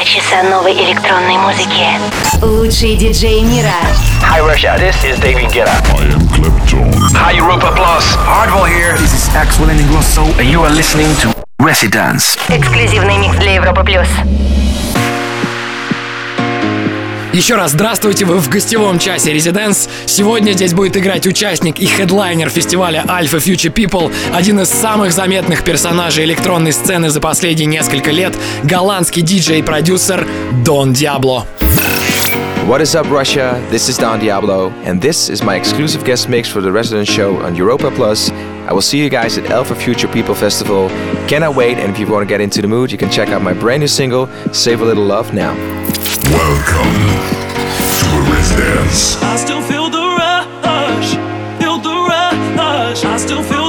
Два часа новой электронной музыки. Лучшие диджеи мира. Hi Russia, this is David Guetta. I am Clapton. Hi Europa Plus. Hardwell here. This is Axel Ingrosso and you are listening to Residence. Эксклюзивный микс для Европы плюс. Еще раз здравствуйте, вы в гостевом часе Residence. Сегодня здесь будет играть участник и хедлайнер фестиваля Alpha Future People, один из самых заметных персонажей электронной сцены за последние несколько лет, голландский диджей и продюсер Дон Диабло. What is up, Russia? This is Don Diablo, and this is my exclusive guest mix for the Resident Show on Europa Plus. I will see you guys at Alpha Future People Festival. Cannot wait, and if you want to get into the mood, you can check out my brand new single, Save a Little Love, now. Welcome to. I still feel the rush, feel the rush. I still feel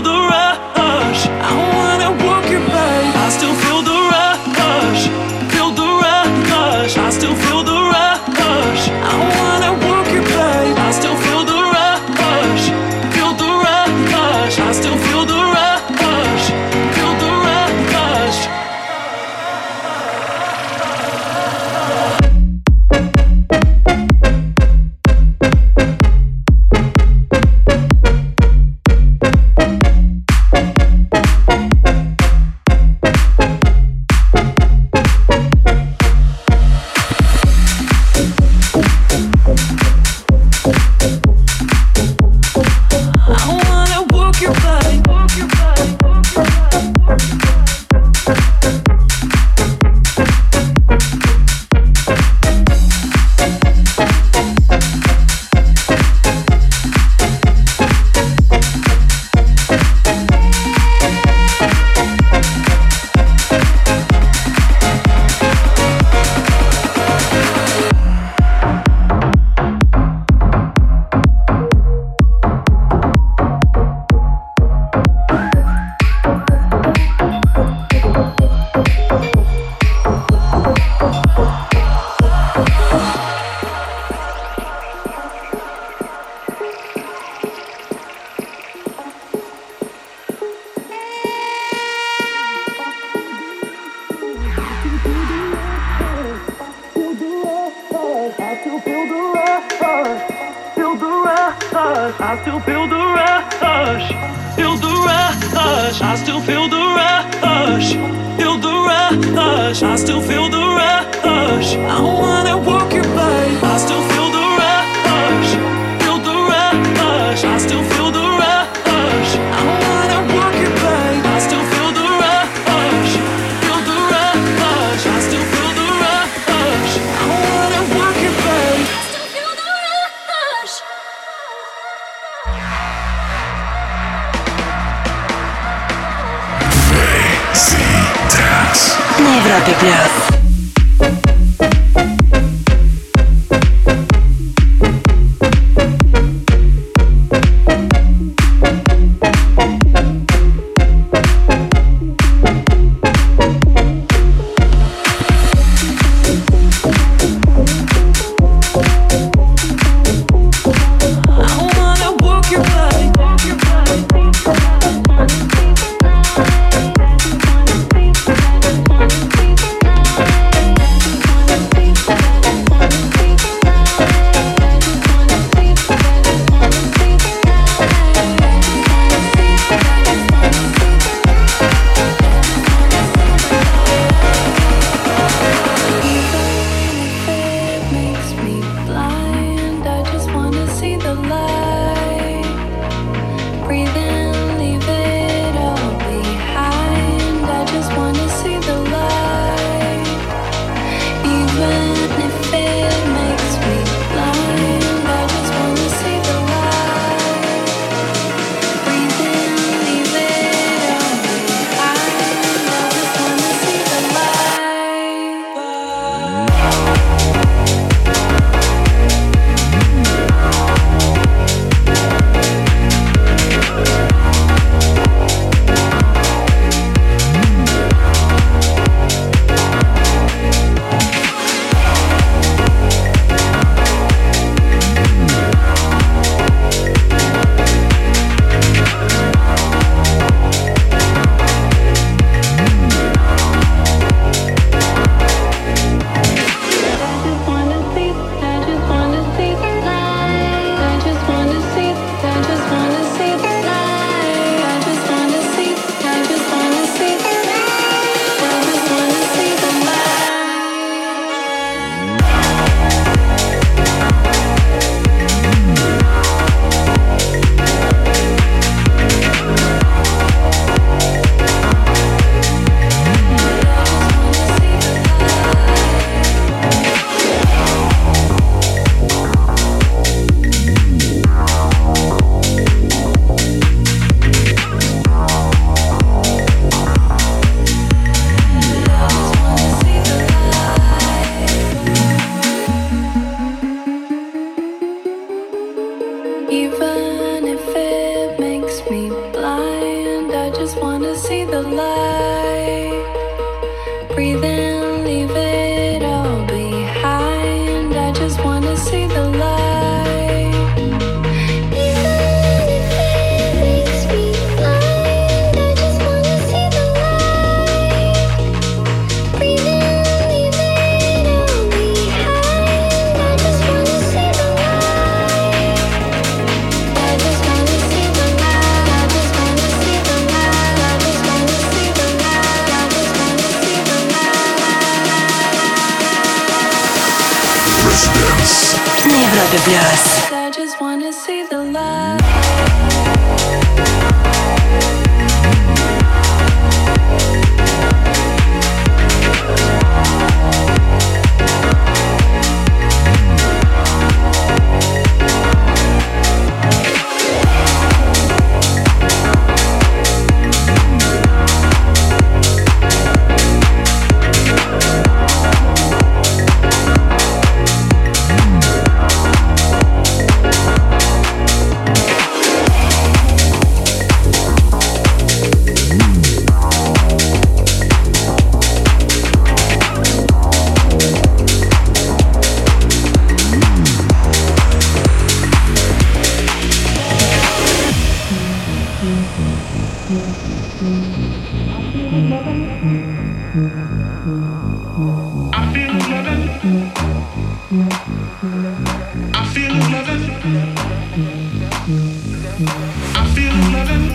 Yes.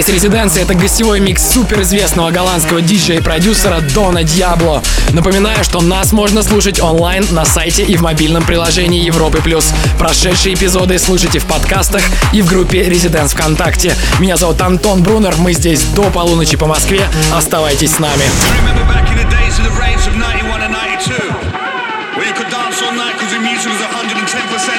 Здесь резиденция — это гостевой микс суперизвестного голландского диджея и продюсера Дона Диабло. Напоминаю, что нас можно слушать онлайн на сайте и в мобильном приложении Европы+. плюс. Прошедшие эпизоды слушайте в подкастах и в группе Резиденс ВКонтакте. Меня зовут Антон Брунер, мы здесь до полуночи по Москве. Оставайтесь с нами. Where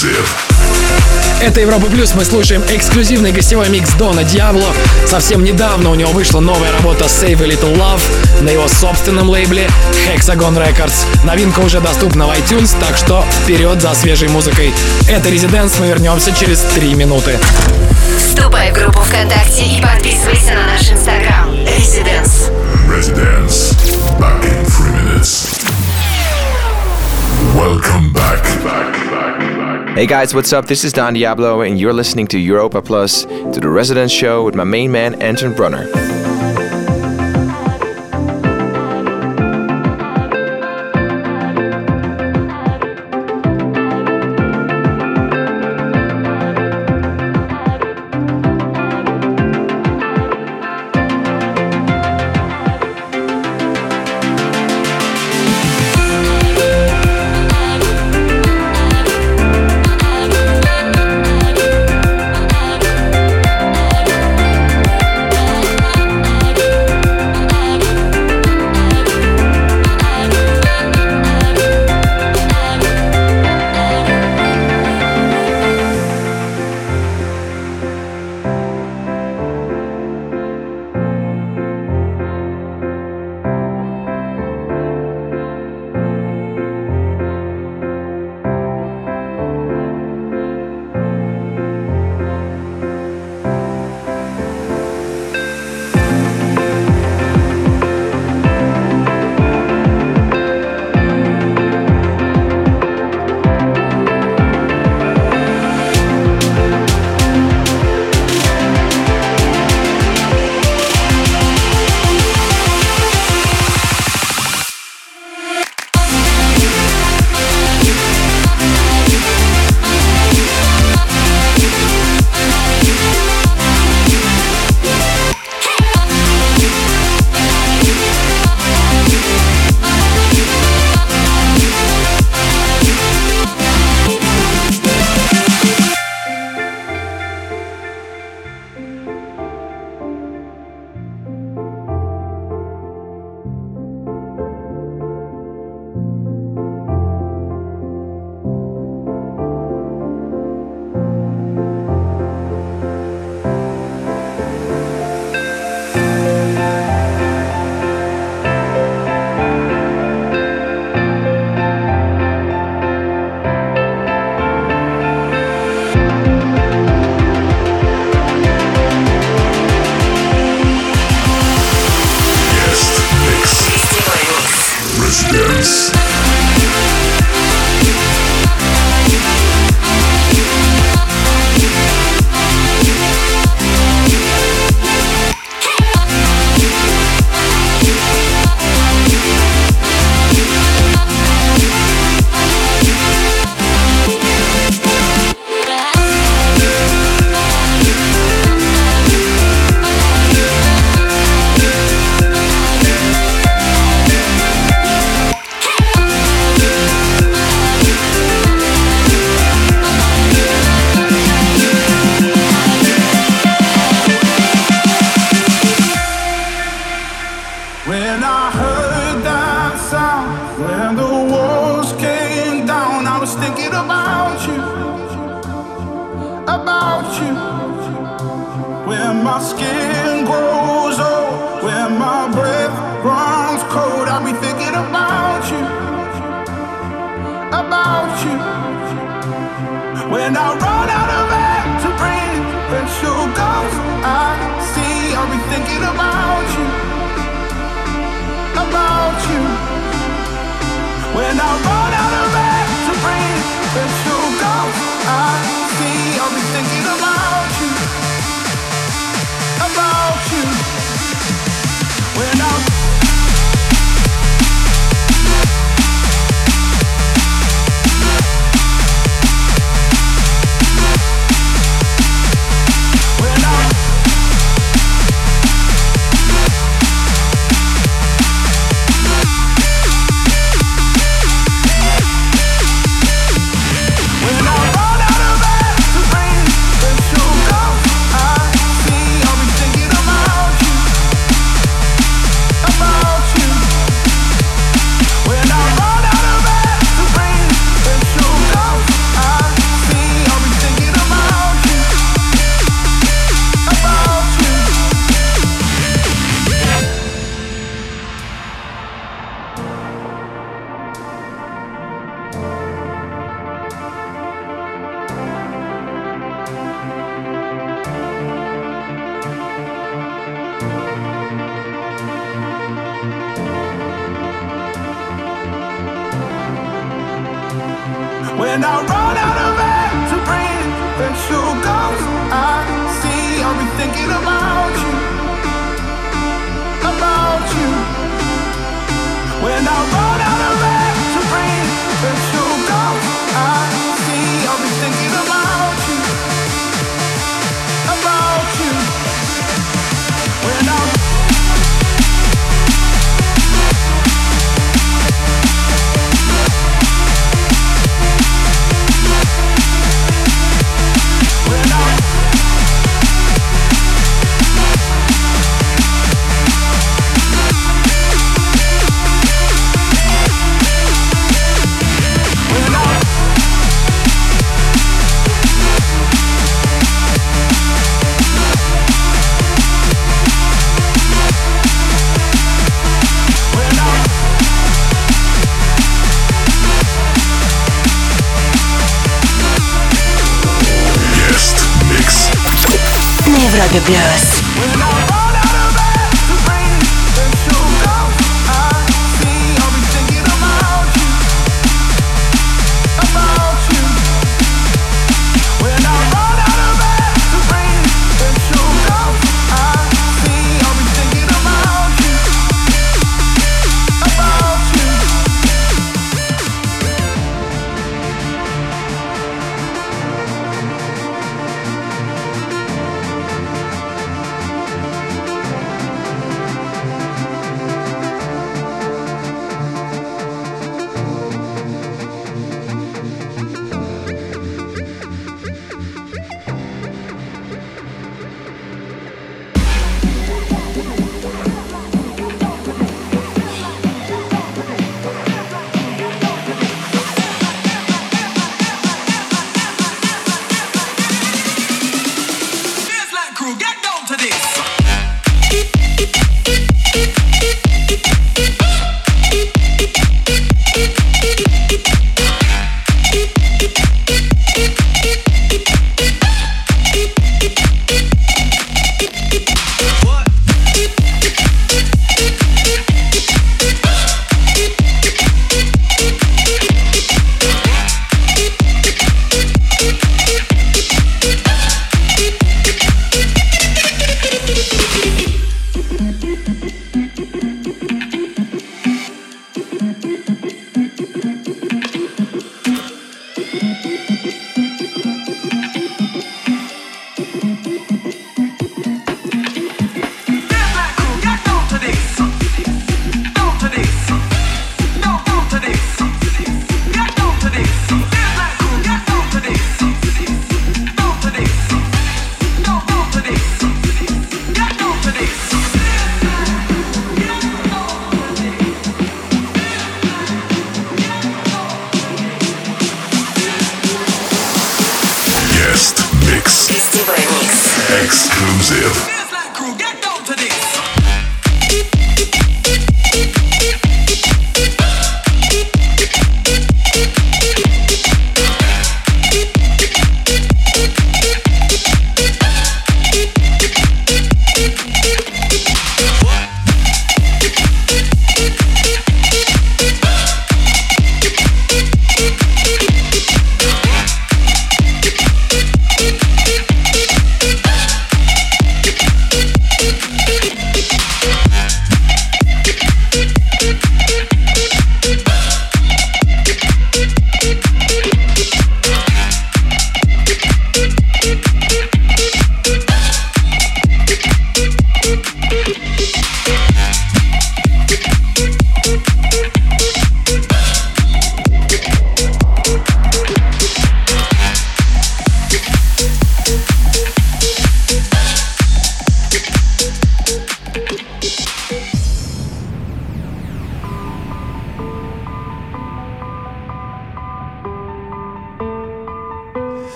Exclusive. Это Европа Плюс. Мы слушаем эксклюзивный гостевой микс Дона Диабло. Совсем недавно у него вышла новая работа Save a Little Love на его собственном лейбле Hexagon Records. Новинка уже доступна в iTunes, так что вперед за свежей музыкой. Это Резиденс, мы вернемся через три минуты. Вступай в группу ВКонтакте и подписывайся на наш инстаграм. Residence. Residence. Back in three minutes. Welcome back. Hey guys, what's up? This is Don Diablo, and you're listening to Europa Plus to the Residence Show with my main man, Anton Brunner.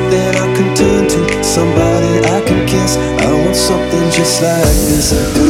Something I can turn to, somebody I can kiss. I want something just like this.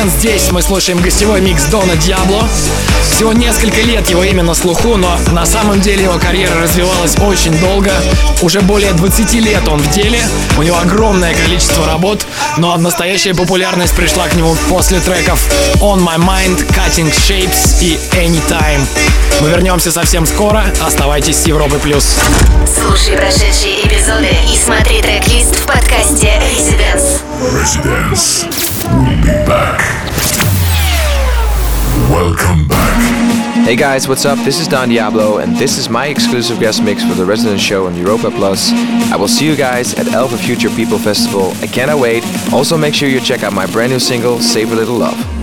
Резидент здесь мы слушаем гостевой микс Дона Диабло. Всего несколько лет его имя на слуху, но на самом деле его карьера развивалась очень долго. Уже более 20 лет он в деле, у него огромное количество работ, но настоящая популярность пришла к нему после треков On My Mind, Cutting Shapes и Anytime. Мы вернемся совсем скоро, оставайтесь с Европой+. плюс. Слушай прошедшие эпизоды и смотри трек-лист в подкасте Residence. Residence. We'll be back. Welcome back. Hey guys, what's up? This is Don Diablo, and this is my exclusive guest mix for the Resident Show on Europa Plus. I will see you guys at Alpha Future People Festival. I cannot wait. Also, make sure you check out my brand new single, Save a Little Love.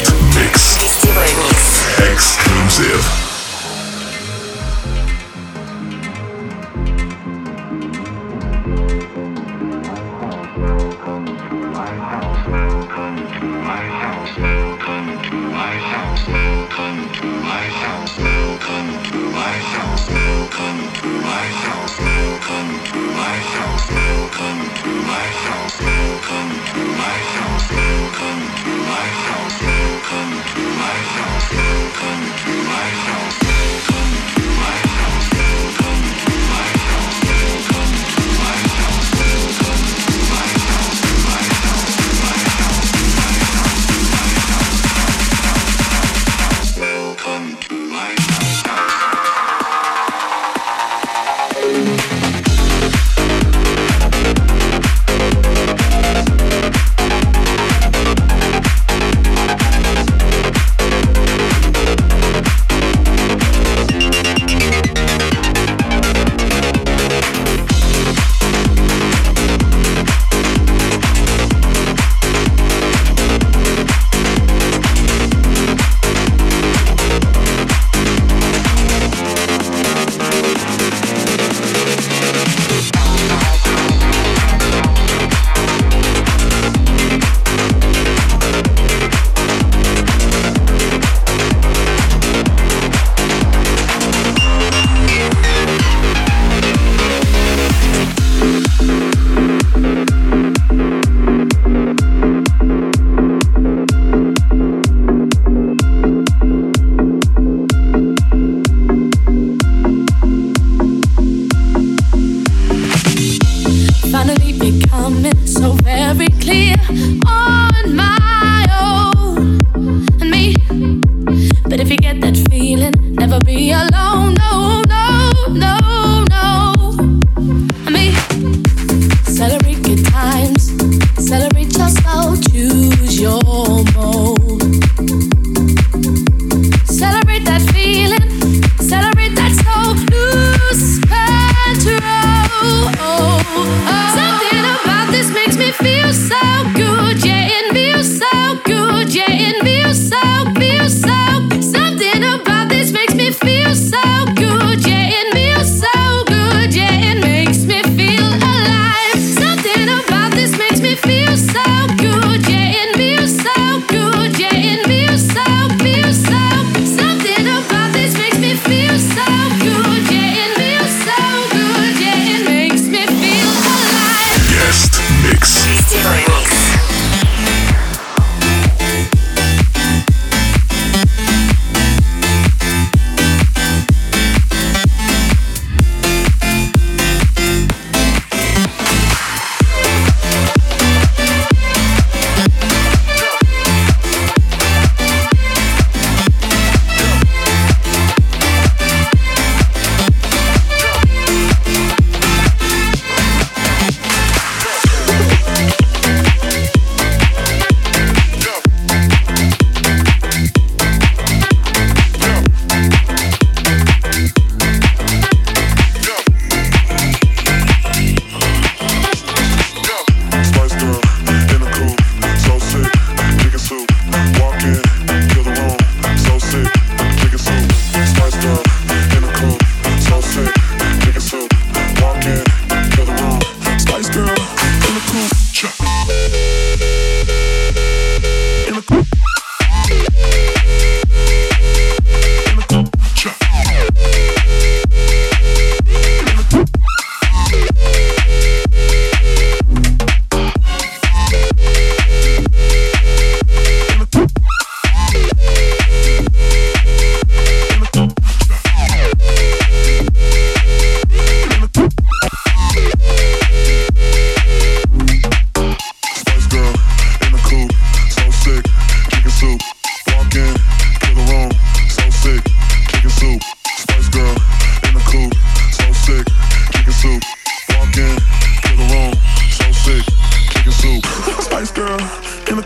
Mixed, Exclusive.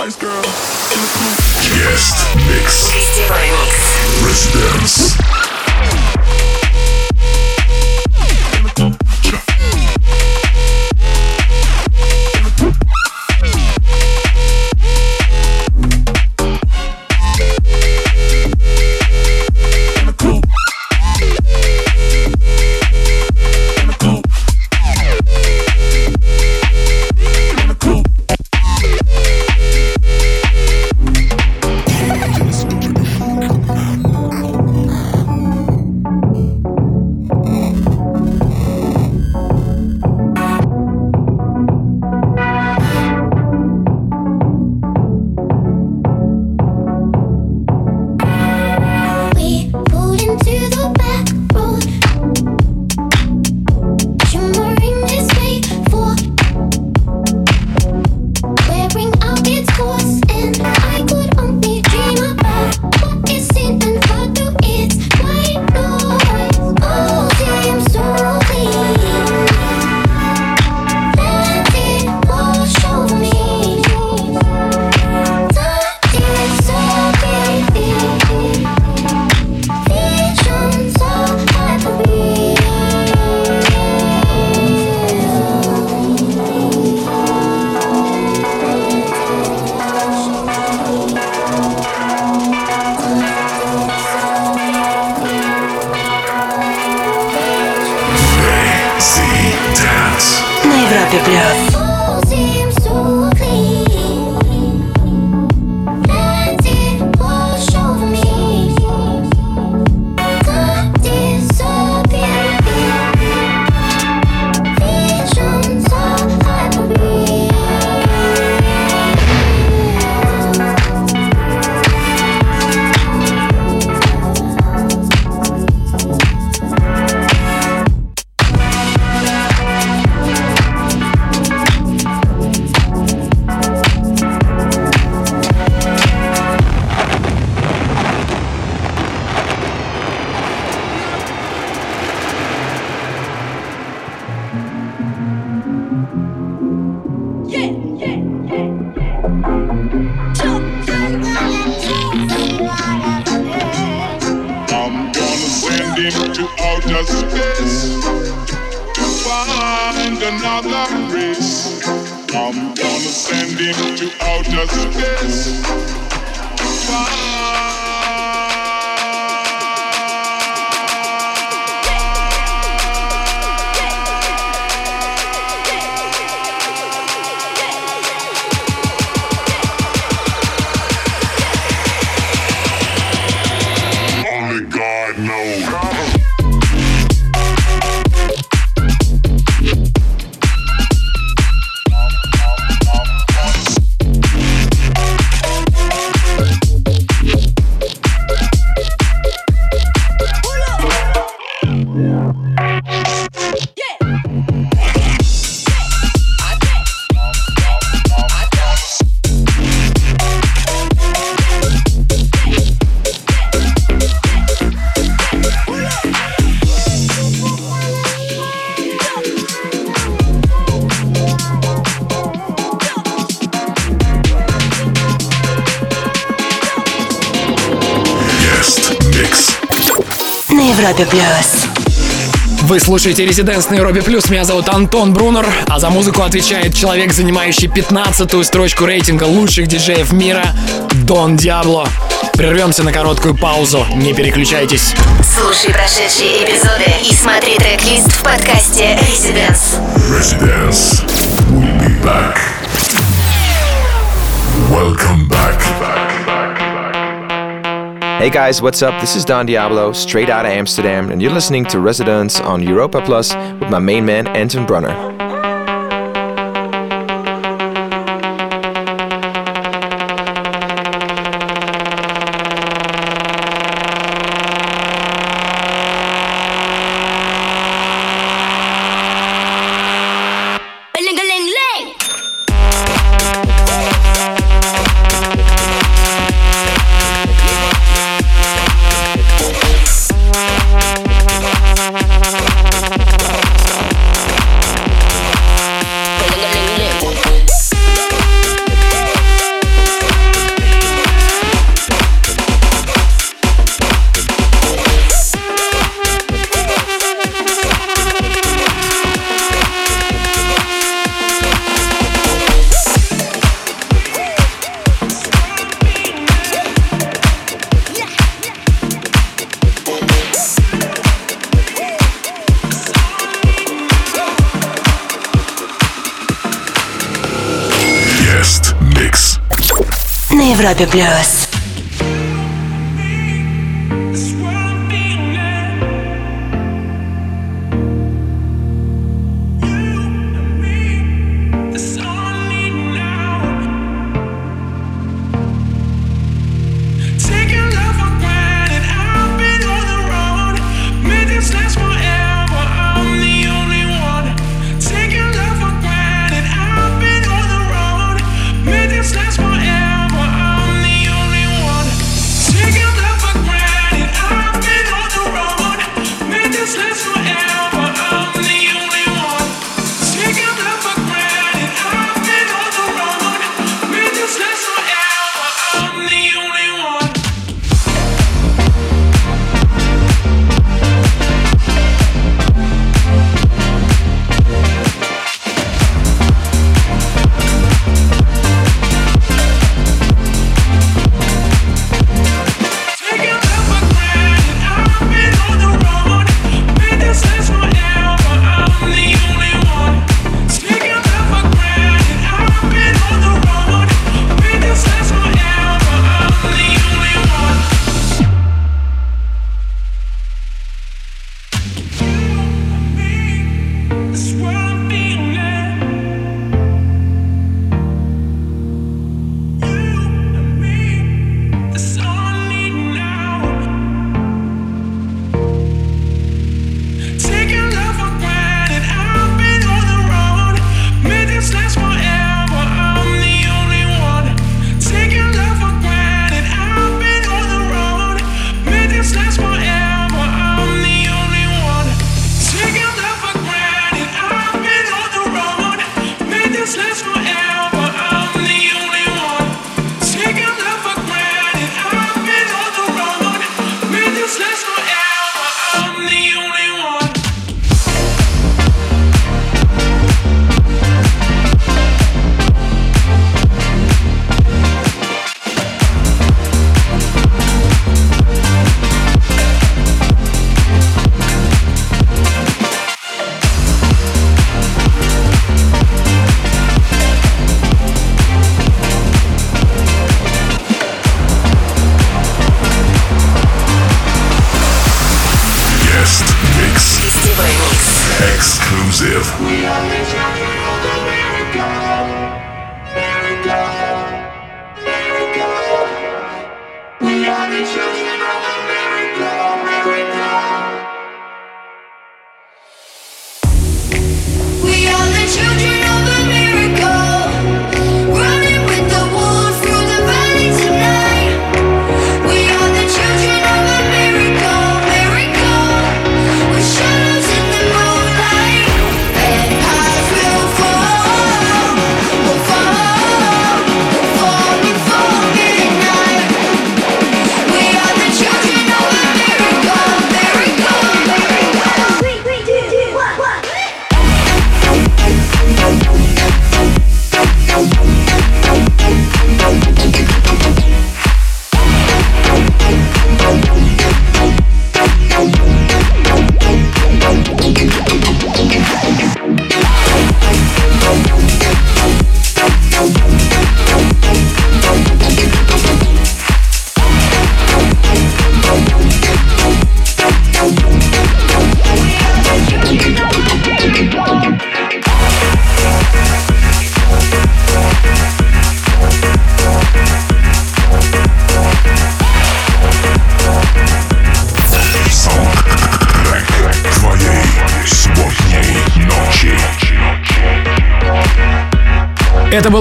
Guest Mix. Residence. To outer space to find another race. I'm gonna send him to outer space. Only Вы слушаете Резиденс на Европе Плюс. Меня зовут Антон Брунер, а за музыку отвечает человек, занимающий 15-ю строчку рейтинга лучших диджеев мира Дон Диабло. Прервемся на короткую паузу. Не переключайтесь. Слушай прошедшие эпизоды и смотри трек-лист в подкасте Residence. Residence. We'll be back. Welcome back. Hey guys, what's up? This is Don Diablo, straight out of Amsterdam, and you're listening to Residence on Europa Plus with my main man, Anton Brunner. Date, plebe.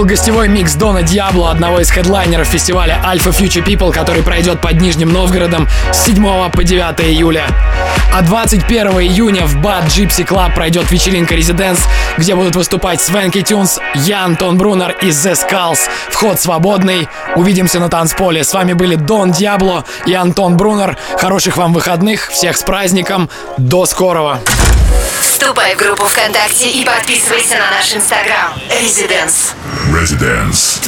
гостевой микс Дона Диабло, одного из хедлайнеров фестиваля Alpha Future People, который пройдет под Нижним Новгородом с 7 по 9 июля. А 21 июня в Bad Gypsy Club пройдет вечеринка Резиденс, где будут выступать Свенки Тюнс, я, Антон Брунер и The Skulls. Вход свободный. Увидимся на танцполе. С вами были Дон Диабло и Антон Брунер. Хороших вам выходных. Всех с праздником. До скорого. Вступай в группу ВКонтакте и подписывайся на наш Инстаграм. Residents. Residents.